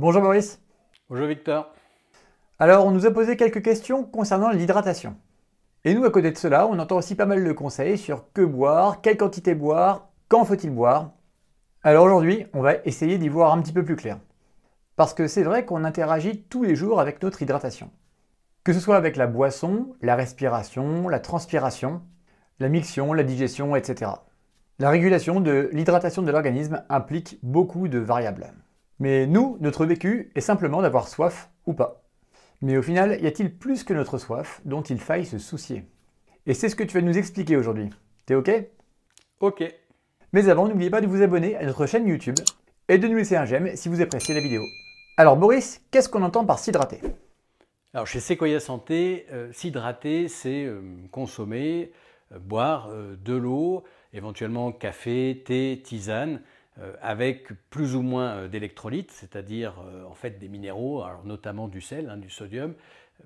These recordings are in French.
Bonjour Maurice. Bonjour Victor. Alors, on nous a posé quelques questions concernant l'hydratation. Et nous, à côté de cela, on entend aussi pas mal de conseils sur que boire, quelle quantité boire, quand faut-il boire. Alors aujourd'hui, on va essayer d'y voir un petit peu plus clair. Parce que c'est vrai qu'on interagit tous les jours avec notre hydratation. Que ce soit avec la boisson, la respiration, la transpiration, la miction, la digestion, etc. La régulation de l'hydratation de l'organisme implique beaucoup de variables. Mais nous, notre vécu est simplement d'avoir soif ou pas. Mais au final, y a-t-il plus que notre soif dont il faille se soucier? Et c'est ce que tu vas nous expliquer aujourd'hui. T'es ok? Ok. Mais avant, n'oubliez pas de vous abonner à notre chaîne YouTube et de nous laisser un j'aime si vous appréciez la vidéo. Alors Boris, qu'est-ce qu'on entend par s'hydrater? Alors chez Sequoia Santé, euh, s'hydrater, c'est euh, consommer, euh, boire de l'eau, éventuellement café, thé, tisane, avec plus ou moins d'électrolytes, c'est-à-dire en fait des minéraux, notamment du sel, hein, du sodium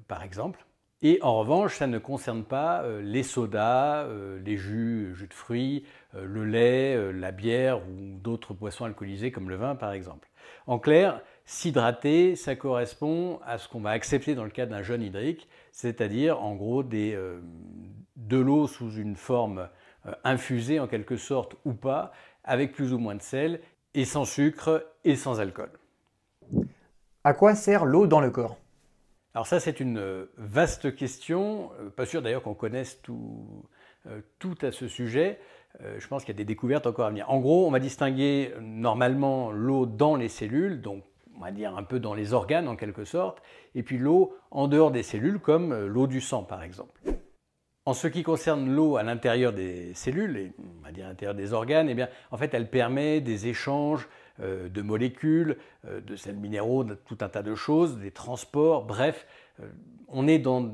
par exemple. Et en revanche, ça ne concerne pas les sodas, les jus, jus de fruits, le lait, la bière ou d'autres boissons alcoolisées comme le vin par exemple. En clair, S'hydrater, ça correspond à ce qu'on va accepter dans le cas d'un jeûne hydrique, c'est-à-dire en gros euh, de l'eau sous une forme euh, infusée en quelque sorte ou pas, avec plus ou moins de sel, et sans sucre et sans alcool. À quoi sert l'eau dans le corps? Alors ça c'est une euh, vaste question, pas sûr d'ailleurs qu'on connaisse tout, tout à ce sujet. Je pense qu'il y a des découvertes encore à venir. En gros, on va distinguer normalement l'eau dans les cellules, donc on va dire un peu dans les organes en quelque sorte, et puis l'eau en dehors des cellules, comme euh, l'eau du sang par exemple. En ce qui concerne l'eau à l'intérieur des cellules, et on va dire à l'intérieur des organes, eh bien, en fait, elle permet des échanges euh, de molécules, euh, de sels minéraux, de tout un tas de choses, des transports, bref, on est dans,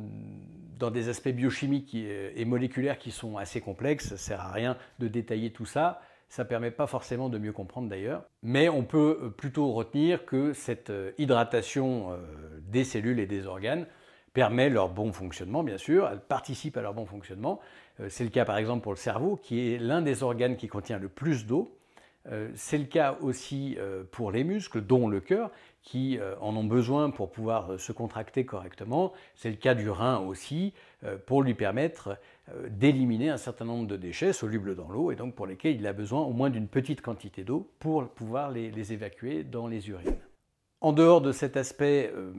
des aspects biochimiques et moléculaires qui sont assez complexes, ça ne sert à rien de détailler tout ça. Ça ne permet pas forcément de mieux comprendre d'ailleurs. Mais on peut euh, plutôt retenir que cette euh, hydratation euh, des cellules et des organes permet leur bon fonctionnement, bien sûr, elle participe à leur bon fonctionnement. C'est le cas par exemple pour le cerveau, qui est l'un des organes qui contient le plus d'eau. C'est le cas aussi pour les muscles, dont le cœur, qui en ont besoin pour pouvoir se contracter correctement. C'est le cas du rein aussi, pour lui permettre euh, d'éliminer un certain nombre de déchets solubles dans l'eau et donc pour lesquels il a besoin au moins d'une petite quantité d'eau pour pouvoir les, évacuer dans les urines. En dehors de cet aspect euh,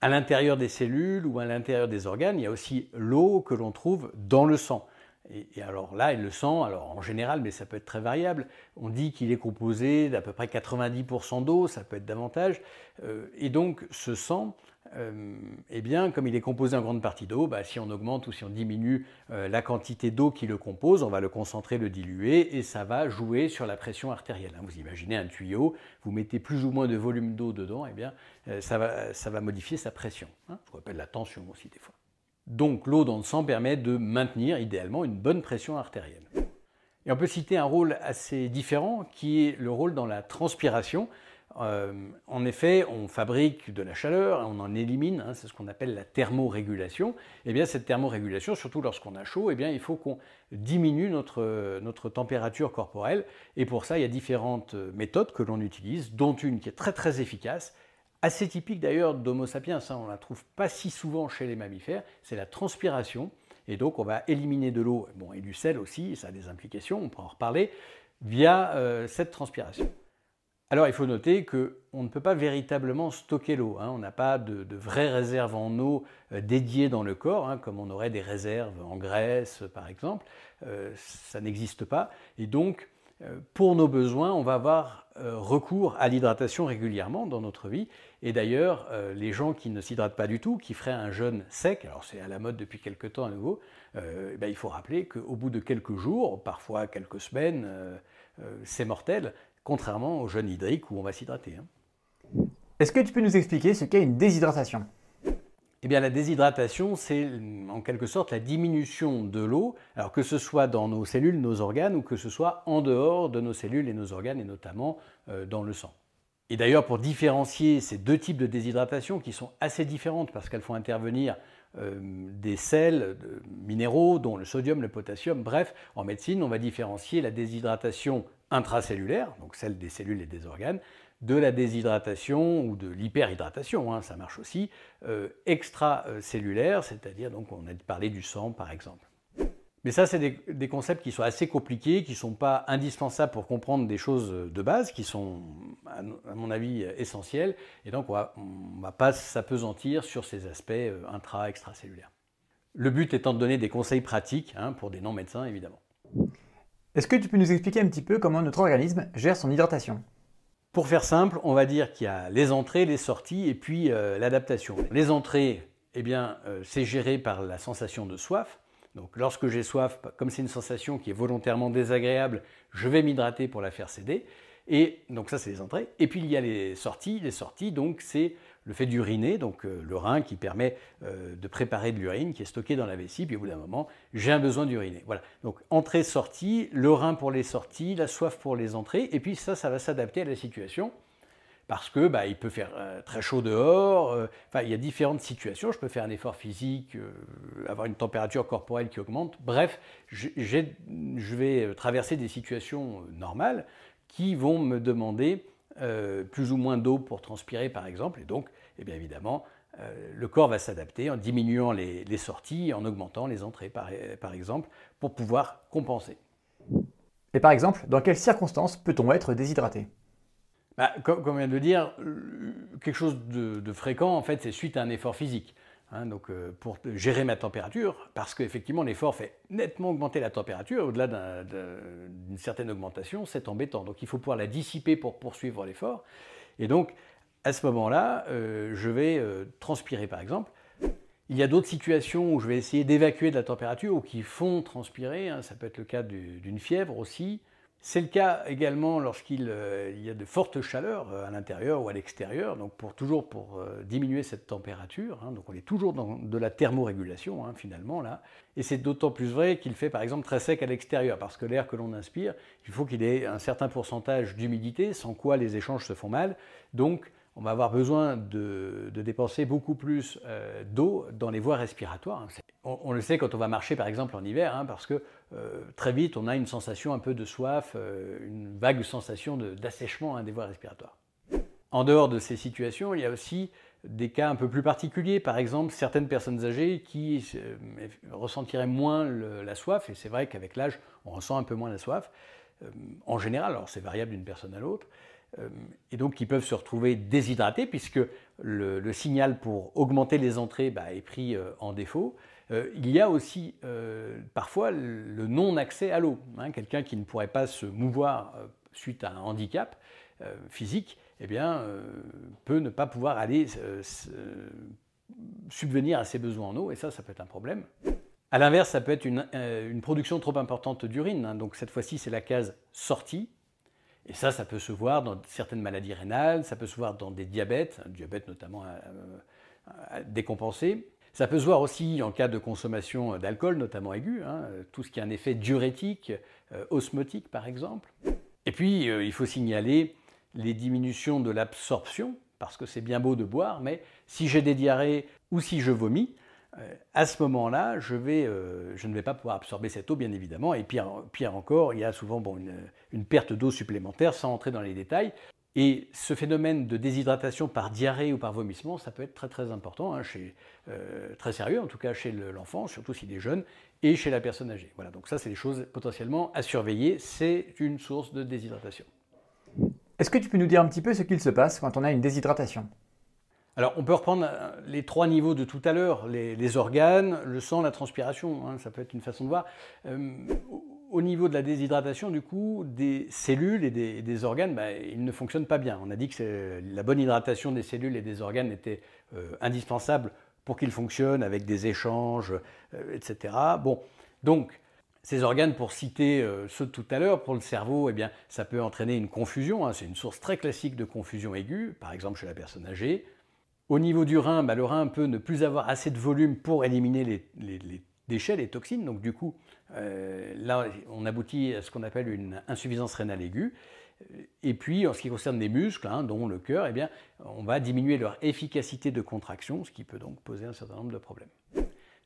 à l'intérieur des cellules ou à l'intérieur des organes, il y a aussi l'eau que l'on trouve dans le sang. Et, alors là, le sang, alors en général, mais ça peut être très variable, on dit qu'il est composé d'à peu près 90% d'eau, ça peut être davantage. Euh, et donc ce sang, eh bien, comme il est composé en grande partie d'eau, bah, si on augmente ou si on diminue euh, la quantité d'eau qui le compose, on va le concentrer, le diluer, et ça va jouer sur la pression artérielle. Hein. Vous imaginez un tuyau, vous mettez plus ou moins de volume d'eau dedans, eh bien, euh, ça, va, modifier sa pression. Hein. Je rappelle la tension aussi des fois. Donc l'eau dans le sang permet de maintenir idéalement une bonne pression artérielle. Et on peut citer un rôle assez différent qui est le rôle dans la transpiration. Euh, en effet, on fabrique de la chaleur, on en élimine, hein, c'est ce qu'on appelle la thermorégulation. Et eh bien cette thermorégulation, surtout lorsqu'on a chaud, eh bien, il faut qu'on diminue notre, notre température corporelle. Et pour ça, il y a différentes méthodes que l'on utilise, dont une qui est très très efficace, assez typique d'ailleurs d'Homo sapiens, hein, on ne la trouve pas si souvent chez les mammifères, c'est la transpiration. Et donc on va éliminer de l'eau bon, et du sel aussi, ça a des implications, on pourra en reparler, via euh, cette transpiration. Alors il faut noter qu'on ne peut pas véritablement stocker l'eau. Hein. On n'a pas de, vraies réserves en eau euh, dédiées dans le corps, hein, comme on aurait des réserves en graisse par exemple. Euh, ça n'existe pas. Et donc euh, pour nos besoins, on va avoir recours à l'hydratation régulièrement dans notre vie. Et d'ailleurs, les gens qui ne s'hydratent pas du tout, qui feraient un jeûne sec, alors c'est à la mode depuis quelques temps à nouveau, eh ben, il faut rappeler qu'au bout de quelques jours, parfois quelques semaines, c'est mortel contrairement au jeûne hydrique où on va s'hydrater. Hein. Est-ce que tu peux nous expliquer ce qu'est une déshydratation? Eh bien, la déshydratation, c'est en quelque sorte la diminution de l'eau, alors que ce soit dans nos cellules, nos organes, ou que ce soit en dehors de nos cellules et nos organes, et notamment euh, dans le sang. Et d'ailleurs, pour différencier ces deux types de déshydratation, qui sont assez différentes parce qu'elles font intervenir des sels minéraux, dont le sodium, le potassium, bref, en médecine, on va différencier la déshydratation intracellulaire, donc celle des cellules et des organes, de la déshydratation ou de l'hyperhydratation, hein, ça marche aussi, euh, extracellulaire, c'est-à-dire donc on a parlé du sang par exemple. Mais ça, c'est des, concepts qui sont assez compliqués, qui ne sont pas indispensables pour comprendre des choses de base, qui sont, à mon avis, essentielles. Et donc, on ne va pas s'apesantir sur ces aspects euh, intra-extracellulaires. Le but étant de donner des conseils pratiques hein, pour des non-médecins, évidemment. Est-ce que tu peux nous expliquer un petit peu comment notre organisme gère son hydratation? Pour faire simple, on va dire qu'il y a les entrées, les sorties et puis euh, l'adaptation. Les entrées, eh bien, euh, c'est géré par la sensation de soif. Donc lorsque j'ai soif, comme c'est une sensation qui est volontairement désagréable, je vais m'hydrater pour la faire céder. Et donc ça, c'est les entrées. Et puis il y a les sorties. Les sorties, donc c'est le fait d'uriner, donc euh, le rein qui permet euh, de préparer de l'urine qui est stockée dans la vessie. Puis au bout d'un moment, j'ai un besoin d'uriner. Voilà. Donc entrée, sortie, le rein pour les sorties, la soif pour les entrées. Et puis ça, ça va s'adapter à la situation parce que bah, il peut faire euh, très chaud dehors. Euh, enfin, il y a différentes situations. Je peux faire un effort physique, euh, avoir une température corporelle qui augmente. Bref, je vais traverser des situations normales qui vont me demander plus ou moins d'eau pour transpirer, par exemple. Et donc, eh bien évidemment, le corps va s'adapter en diminuant les, sorties, en augmentant les entrées, par, par exemple, pour pouvoir compenser. Et par exemple, dans quelles circonstances peut-on être déshydraté? Bah, comme, on vient de le dire, quelque chose de, fréquent, en fait, c'est suite à un effort physique. Hein, donc, euh, pour gérer ma température, parce qu'effectivement, l'effort fait nettement augmenter la température, au-delà d'une certaine augmentation, c'est embêtant. Donc, il faut pouvoir la dissiper pour poursuivre l'effort. Et donc, à ce moment-là, euh, je vais euh, transpirer, par exemple. Il y a d'autres situations où je vais essayer d'évacuer de la température ou qui font transpirer. Hein. ça peut être le cas d'une fièvre aussi. C'est le cas également lorsqu'il euh, y a de fortes chaleurs euh, à l'intérieur ou à l'extérieur, donc pour, toujours pour euh, diminuer cette température. Hein. donc on est toujours dans de la thermorégulation hein, finalement là. Et c'est d'autant plus vrai qu'il fait par exemple très sec à l'extérieur, parce que l'air que l'on inspire, il faut qu'il ait un certain pourcentage d'humidité, sans quoi les échanges se font mal. Donc on va avoir besoin de, dépenser beaucoup plus d'eau dans les voies respiratoires. Hein. On, le sait quand on va marcher par exemple en hiver, parce que euh, très vite, on a une sensation un peu de soif, euh, une vague sensation d'assèchement hein, des voies respiratoires. En dehors de ces situations, il y a aussi des cas un peu plus particuliers, par exemple certaines personnes âgées qui euh, ressentiraient moins la soif, et c'est vrai qu'avec l'âge, on ressent un peu moins la soif, en général, alors c'est variable d'une personne à l'autre, et donc qui peuvent se retrouver déshydratés puisque le, signal pour augmenter les entrées bah, est pris en défaut. Euh, il y a aussi euh, parfois le non-accès à l'eau. Hein. Quelqu'un qui ne pourrait pas se mouvoir euh, suite à un handicap physique, eh bien, peut ne pas pouvoir aller subvenir à ses besoins en eau, et ça, ça peut être un problème. A l'inverse, ça peut être une, production trop importante d'urine. Hein. donc cette fois-ci, c'est la case sortie. Et ça, ça peut se voir dans certaines maladies rénales, ça peut se voir dans des diabètes, un diabète notamment décompensé. Ça peut se voir aussi en cas de consommation d'alcool, notamment aigu, hein, tout ce qui a un effet diurétique, euh, osmotique par exemple. Et puis, euh, il faut signaler les diminutions de l'absorption, parce que c'est bien beau de boire, mais si j'ai des diarrhées ou si je vomis, euh, à ce moment-là, je, je, ne vais pas pouvoir absorber cette eau, bien évidemment. Et pire, encore, il y a souvent une, perte d'eau supplémentaire, sans entrer dans les détails. Et ce phénomène de déshydratation par diarrhée ou par vomissement, ça peut être très très important, hein, euh, très sérieux en tout cas chez l'enfant, surtout s'il est jeune, et chez la personne âgée. Voilà, donc ça c'est des choses potentiellement à surveiller, c'est une source de déshydratation. Est-ce que tu peux nous dire un petit peu ce qu'il se passe quand on a une déshydratation? Alors, on peut reprendre euh, les trois niveaux de tout à l'heure, les, organes, le sang, la transpiration, hein, ça peut être une façon de voir. Euh, au niveau de la déshydratation, du coup, des cellules et des, organes, bah, ils ne fonctionnent pas bien. On a dit que la bonne hydratation des cellules et des organes était euh, indispensable pour qu'ils fonctionnent avec des échanges, etc. Bon, donc, ces organes, pour citer ceux de tout à l'heure, pour le cerveau, eh bien, ça peut entraîner une confusion. Hein. C'est une source très classique de confusion aiguë, par exemple chez la personne âgée. Au niveau du rein, bah, le rein peut ne plus avoir assez de volume pour éliminer les, déchets, les toxines. Donc du coup, euh, là, on aboutit à ce qu'on appelle une insuffisance rénale aiguë. Et puis, en ce qui concerne les muscles, hein, dont le cœur, eh bien, on va diminuer leur efficacité de contraction, ce qui peut donc poser un certain nombre de problèmes.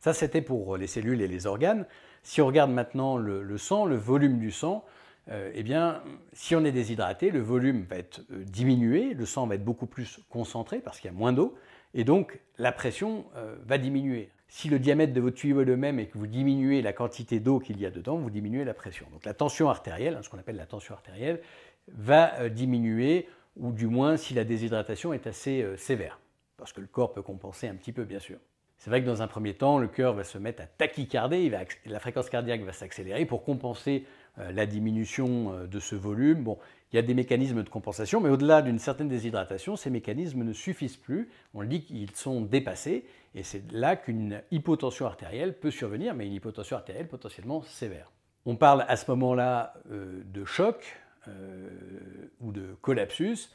Ça, c'était pour les cellules et les organes. Si on regarde maintenant le, sang, le volume du sang, eh bien, si on est déshydraté, le volume va être diminué, le sang va être beaucoup plus concentré parce qu'il y a moins d'eau, et donc la pression va diminuer. Si le diamètre de votre tuyau est le même et que vous diminuez la quantité d'eau qu'il y a dedans, vous diminuez la pression. Donc la tension artérielle, hein, ce qu'on appelle la tension artérielle, va diminuer, ou du moins si la déshydratation est assez sévère, parce que le corps peut compenser un petit peu, bien sûr. C'est vrai que dans un premier temps, le cœur va se mettre à tachycarder, la fréquence cardiaque va s'accélérer pour compenser euh, la diminution euh, de ce volume. Bon, il y a des mécanismes de compensation, mais au-delà d'une certaine déshydratation, ces mécanismes ne suffisent plus. On dit qu'ils sont dépassés, et c'est là qu'une hypotension artérielle peut survenir, mais une hypotension artérielle potentiellement sévère. On parle à ce moment-là euh, de choc ou de collapsus,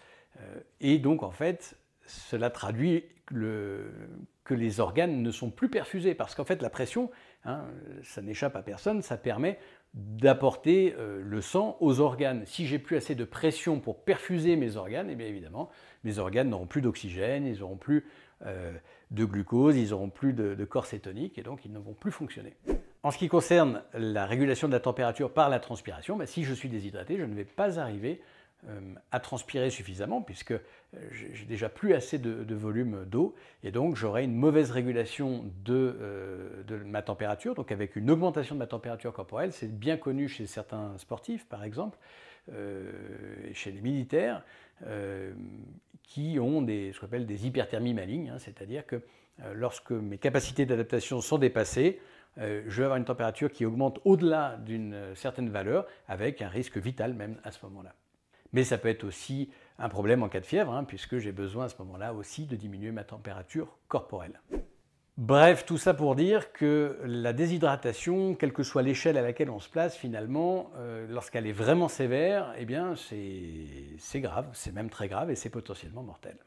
et donc en fait, cela traduit que les organes ne sont plus perfusés, parce qu'en fait la pression, hein, ça n'échappe à personne, ça permet d'apporter euh, le sang aux organes. Si j'ai plus assez de pression pour perfuser mes organes, eh bien évidemment, mes organes n'auront plus d'oxygène, ils n'auront plus euh, de glucose, ils n'auront plus de, corps cétonique, et donc ils ne vont plus fonctionner. En ce qui concerne la régulation de la température par la transpiration, ben, si je suis déshydraté, je ne vais pas arriver à transpirer suffisamment, puisque euh, j'ai déjà plus assez de, volume d'eau, et donc j'aurai une mauvaise régulation euh, de, ma température, donc avec une augmentation de ma température corporelle. C'est bien connu chez certains sportifs, par exemple, chez les militaires, qui ont des, ce qu'on appelle des hyperthermies malignes, hein, c'est-à-dire que lorsque mes capacités d'adaptation sont dépassées, je vais avoir une température qui augmente au-delà d'une certaine valeur, avec un risque vital même à ce moment-là. Mais ça peut être aussi un problème en cas de fièvre, hein, puisque j'ai besoin à ce moment-là aussi de diminuer ma température corporelle. Bref, tout ça pour dire que la déshydratation, quelle que soit l'échelle à laquelle on se place finalement, euh, lorsqu'elle est vraiment sévère, eh bien c'est grave, c'est même très grave et c'est potentiellement mortel.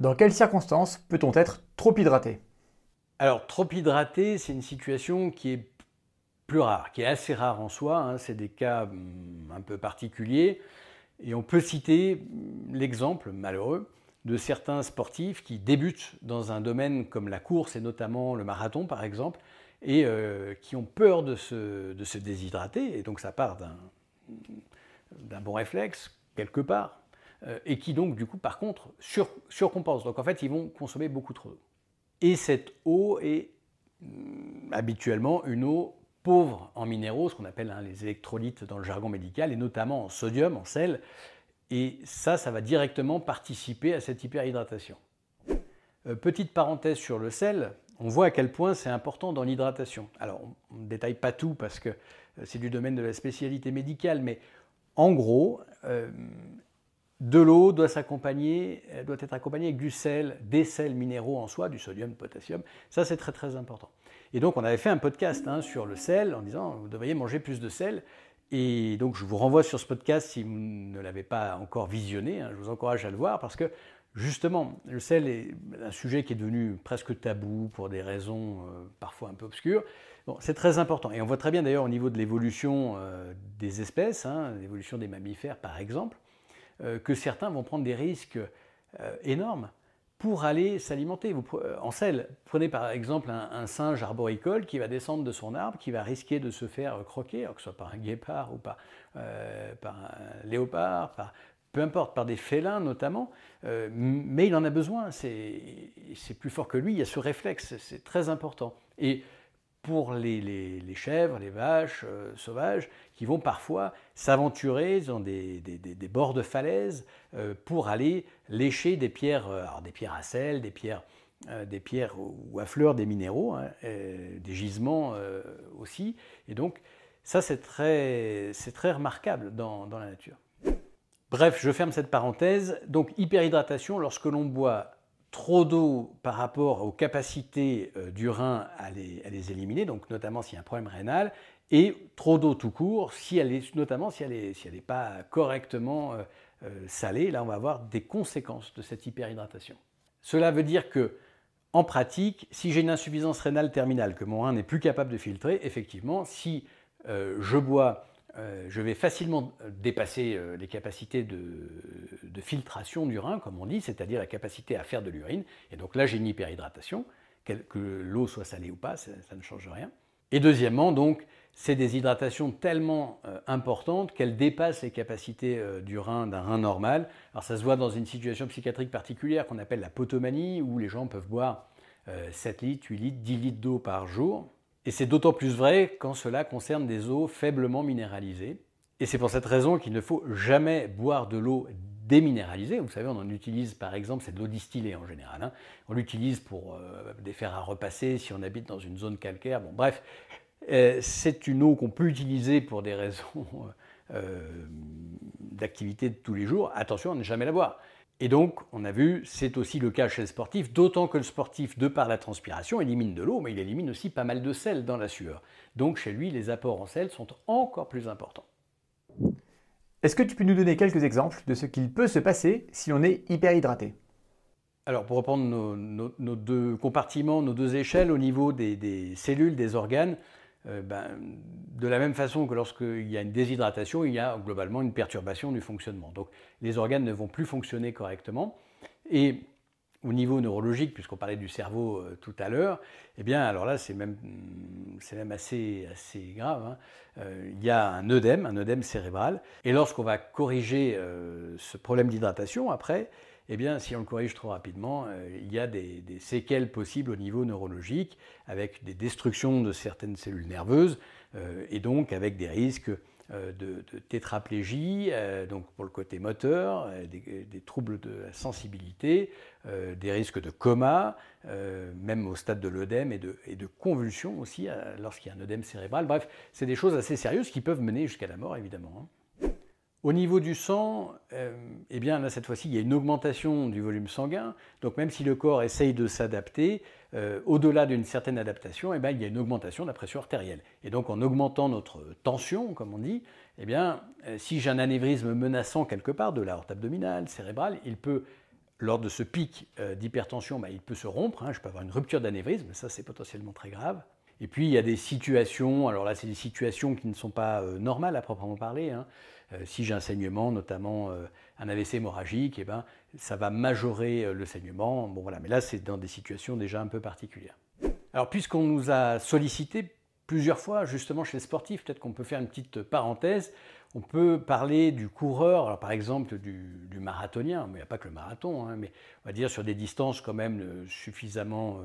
Dans quelles circonstances peut-on être trop hydraté? Alors trop hydraté, c'est une situation qui est plus rare, qui est assez rare en soi. Hein. c'est des cas hum, un peu particuliers. Et on peut citer l'exemple malheureux de certains sportifs qui débutent dans un domaine comme la course et notamment le marathon par exemple, et euh, qui ont peur de se, de se, déshydrater. Et donc ça part d'un bon réflexe quelque part. Euh, et qui donc du coup par contre sur, surcompensent. Donc en fait ils vont consommer beaucoup trop d'eau. Et cette eau est hum, habituellement une eau pauvres en minéraux, ce qu'on appelle hein, les électrolytes dans le jargon médical, et notamment en sodium, en sel. Et ça, ça va directement participer à cette hyperhydratation. Euh, petite parenthèse sur le sel, on voit à quel point c'est important dans l'hydratation. Alors, on ne détaille pas tout parce que euh, c'est du domaine de la spécialité médicale, mais en gros, euh, de l'eau doit doit être accompagnée avec du sel, des sels minéraux en soi, du sodium, du potassium. Ça, c'est très très important. Et donc on avait fait un podcast hein, sur le sel en disant vous devriez manger plus de sel. Et donc je vous renvoie sur ce podcast si vous ne l'avez pas encore visionné. Hein, je vous encourage à le voir parce que justement le sel est un sujet qui est devenu presque tabou pour des raisons euh, parfois un peu obscures. Bon, c'est très important. Et on voit très bien d'ailleurs au niveau de l'évolution euh, des espèces, hein, l'évolution des mammifères par exemple, euh, que certains vont prendre des risques énormes pour aller s'alimenter. Euh, en sel, prenez par exemple un, singe arboricole qui va descendre de son arbre, qui va risquer de se faire croquer, que ce soit par un guépard ou par, euh, par un léopard, par, peu importe, par des félins notamment, euh, mais il en a besoin, c'est plus fort que lui, il y a ce réflexe, c'est très important. Pour les, chèvres, les vaches euh, sauvages, qui vont parfois s'aventurer dans des, bords de falaises euh, pour aller lécher des pierres, euh, des pierres à sel, des pierres, des pierres ou à fleurs, des minéraux, hein, des gisements aussi. Et donc, ça, c'est très, très remarquable dans, dans la nature. Bref, je ferme cette parenthèse. Donc, hyperhydratation, lorsque l'on boit trop d'eau par rapport aux capacités euh, du rein à les, éliminer, donc notamment s'il y a un problème rénal, et trop d'eau tout court, si elle est, notamment si elle n'est pas correctement euh, euh, salée. Là, on va avoir des conséquences de cette hyperhydratation. Cela veut dire que, en pratique, si j'ai une insuffisance rénale terminale, que mon rein n'est plus capable de filtrer, effectivement, si je bois euh, je vais facilement euh, dépasser euh, les capacités de, filtration du rein, comme on dit, c'est-à-dire la capacité à faire de l'urine. Et donc là, j'ai une hyperhydratation, que l'eau soit salée ou pas, ça, ne change rien. Et deuxièmement, donc, c'est des hydratations tellement importantes qu'elles dépassent les capacités du rein d'un rein normal. Alors ça se voit dans une situation psychiatrique particulière qu'on appelle la potomanie, où les gens peuvent boire 7 litres, 8 litres, 10 litres d'eau par jour. Et c'est d'autant plus vrai quand cela concerne des eaux faiblement minéralisées. Et c'est pour cette raison qu'il ne faut jamais boire de l'eau déminéralisée. Vous savez, on en utilise par exemple, c'est de l'eau distillée en général. Hein. On l'utilise pour euh, des fers à repasser si on habite dans une zone calcaire. Bon, bref, euh, c'est une eau qu'on peut utiliser pour des raisons euh, d'activité de tous les jours. Attention à ne jamais la boire. Et donc, on a vu, c'est aussi le cas chez le sportif, d'autant que le sportif, de par la transpiration, élimine de l'eau, mais il élimine aussi pas mal de sel dans la sueur. Donc, chez lui, les apports en sel sont encore plus importants. Est-ce que tu peux nous donner quelques exemples de ce qu'il peut se passer si on est hyperhydraté? Alors, pour reprendre nos, deux compartiments, nos deux échelles au niveau des cellules, des organes, euh, ben, de la même façon que lorsqu'il y a une déshydratation, il y a globalement une perturbation du fonctionnement. Donc les organes ne vont plus fonctionner correctement. Et au niveau neurologique, puisqu'on parlait du cerveau euh, tout à l'heure, eh bien alors là c'est même, même assez, assez grave. Hein. Euh, il y a un œdème, un œdème cérébral, et lorsqu'on va corriger ce problème d'hydratation après, eh bien, si on le corrige trop rapidement, euh, il y a des, séquelles possibles au niveau neurologique, avec des destructions de certaines cellules nerveuses, euh, et donc avec des risques euh, de, tétraplégie, donc pour le côté moteur, des, troubles de la sensibilité, des risques de coma, même au stade de l'œdème et de, convulsions aussi lorsqu'il y a un œdème cérébral. Bref, c'est des choses assez sérieuses qui peuvent mener jusqu'à la mort, évidemment. Hein. Au niveau du sang, euh, eh bien là cette fois-ci il y a une augmentation du volume sanguin. Donc même si le corps essaye de s'adapter, euh, au-delà d'une certaine adaptation, eh bien, il y a une augmentation de la pression artérielle. Et donc en augmentant notre tension, comme on dit, eh bien euh, si j'ai un anévrisme menaçant quelque part de la horte abdominale, cérébrale, il peut lors de ce pic d'hypertension, bah, il peut se rompre. Hein. je peux avoir une rupture d'anévrisme, ça c'est potentiellement très grave. Et puis il y a des situations, alors là c'est des situations qui ne sont pas normales à proprement parler. Hein. Euh, si j'ai un saignement, notamment euh, un AVC hémorragique, eh ben, ça va majorer euh, le saignement. Bon, voilà. Mais là, c'est dans des situations déjà un peu particulières. Alors, puisqu'on nous a sollicité plusieurs fois, justement, chez les sportifs, peut-être qu'on peut faire une petite parenthèse. On peut parler du coureur, alors par exemple du, marathonien, mais il n'y a pas que le marathon, hein, mais on va dire sur des distances quand même suffisamment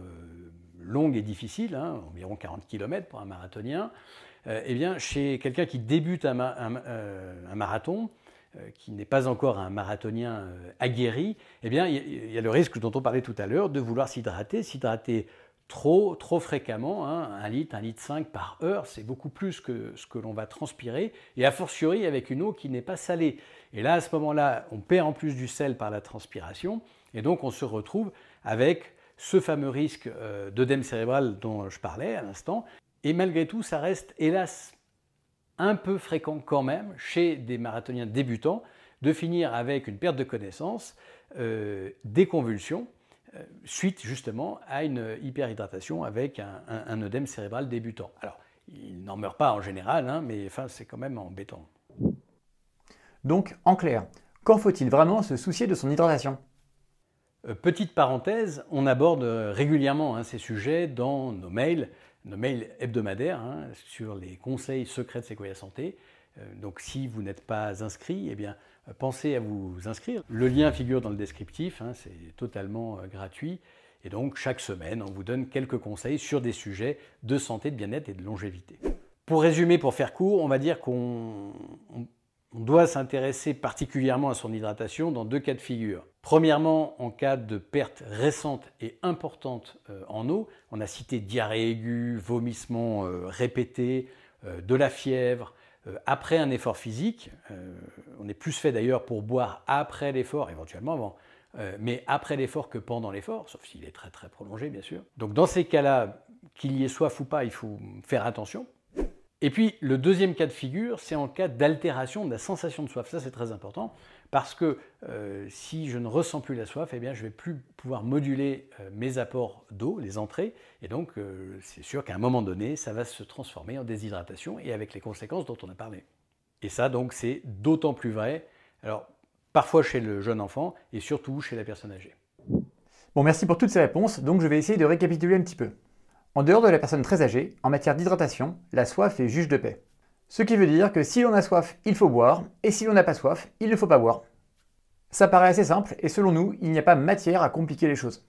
longues et difficiles, hein, environ 40 km pour un marathonien. Euh, eh bien, chez quelqu'un qui débute un, euh, marathon, euh, qui n'est pas encore un marathonien aguerri, eh bien, il y, a le risque dont on parlait tout à l'heure de vouloir s'hydrater, s'hydrater trop, trop fréquemment, hein, un litre, un litre 5 par heure, c'est beaucoup plus que ce que l'on va transpirer, et a fortiori avec une eau qui n'est pas salée. Et là, à ce moment-là, on perd en plus du sel par la transpiration, et donc on se retrouve avec ce fameux risque d'œdème cérébral dont je parlais à l'instant, et malgré tout, ça reste hélas un peu fréquent quand même chez des marathoniens débutants de finir avec une perte de connaissance, euh, des convulsions, euh, suite justement à une hyperhydratation avec un, œdème cérébral débutant. Alors, il n'en meurt pas en général, hein, mais enfin, c'est quand même embêtant. Donc, en clair, quand faut-il vraiment se soucier de son hydratation? Euh, Petite parenthèse, on aborde régulièrement hein, ces sujets dans nos mails nos mails hebdomadaires hein, sur les conseils secrets de Sequoia Santé. Euh, donc si vous n'êtes pas inscrit, eh bien, euh, pensez à vous inscrire. Le lien figure dans le descriptif, hein, c'est totalement euh, gratuit. Et donc chaque semaine, on vous donne quelques conseils sur des sujets de santé, de bien-être et de longévité. Pour résumer, pour faire court, on va dire qu'on on doit s'intéresser particulièrement à son hydratation dans deux cas de figure. Premièrement, en cas de perte récente et importante euh, en eau, on a cité diarrhée aiguë, vomissement euh, répété, euh, de la fièvre, après un effort physique. on est plus fait d'ailleurs pour boire après l'effort, éventuellement avant, mais après l'effort que pendant l'effort, sauf s'il est très très prolongé bien sûr. Donc dans ces cas-là, qu'il y ait soif ou pas, il faut faire attention. Et puis le deuxième cas de figure, c'est en cas d'altération de la sensation de soif. Ça, c'est très important parce que euh, si je ne ressens plus la soif, eh je ne vais plus pouvoir moduler euh, mes apports d'eau, les entrées. Et donc, euh, c'est sûr qu'à un moment donné, ça va se transformer en déshydratation et avec les conséquences dont on a parlé. Et ça, donc, c'est d'autant plus vrai. Alors, parfois chez le jeune enfant et surtout chez la personne âgée. Bon, merci pour toutes ces réponses. Donc, je vais essayer de récapituler un petit peu. En dehors de la personne très âgée, en matière d'hydratation, la soif est juge de paix. Ce qui veut dire que si l'on a soif, il faut boire, et si l'on n'a pas soif, il ne faut pas boire. Ça paraît assez simple, et selon nous, il n'y a pas matière à compliquer les choses.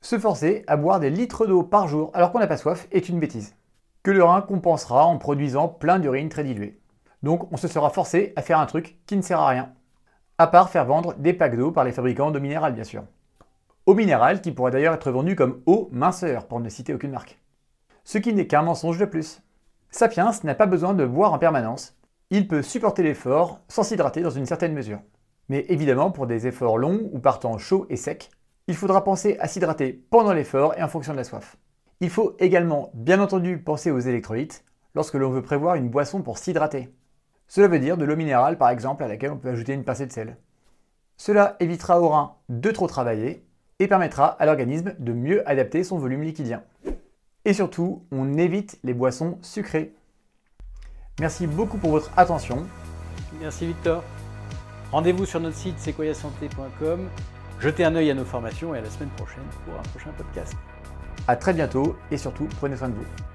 Se forcer à boire des litres d'eau par jour alors qu'on n'a pas soif est une bêtise, que le rein compensera en produisant plein d'urine très diluée. Donc on se sera forcé à faire un truc qui ne sert à rien. À part faire vendre des packs d'eau par les fabricants d'eau minérale bien sûr. Eau minérale qui pourrait d'ailleurs être vendue comme eau minceur pour ne citer aucune marque. Ce qui n'est qu'un mensonge de plus. Sapiens n'a pas besoin de boire en permanence. Il peut supporter l'effort sans s'hydrater dans une certaine mesure. Mais évidemment, pour des efforts longs ou par temps chaud et sec, il faudra penser à s'hydrater pendant l'effort et en fonction de la soif. Il faut également, bien entendu, penser aux électrolytes lorsque l'on veut prévoir une boisson pour s'hydrater. Cela veut dire de l'eau minérale par exemple à laquelle on peut ajouter une pincée de sel. Cela évitera au rein de trop travailler et permettra à l'organisme de mieux adapter son volume liquidien. Et surtout, on évite les boissons sucrées. Merci beaucoup pour votre attention. Merci Victor. Rendez-vous sur notre site sequoiasanté.com Jetez un œil à nos formations et à la semaine prochaine pour un prochain podcast. A très bientôt et surtout prenez soin de vous.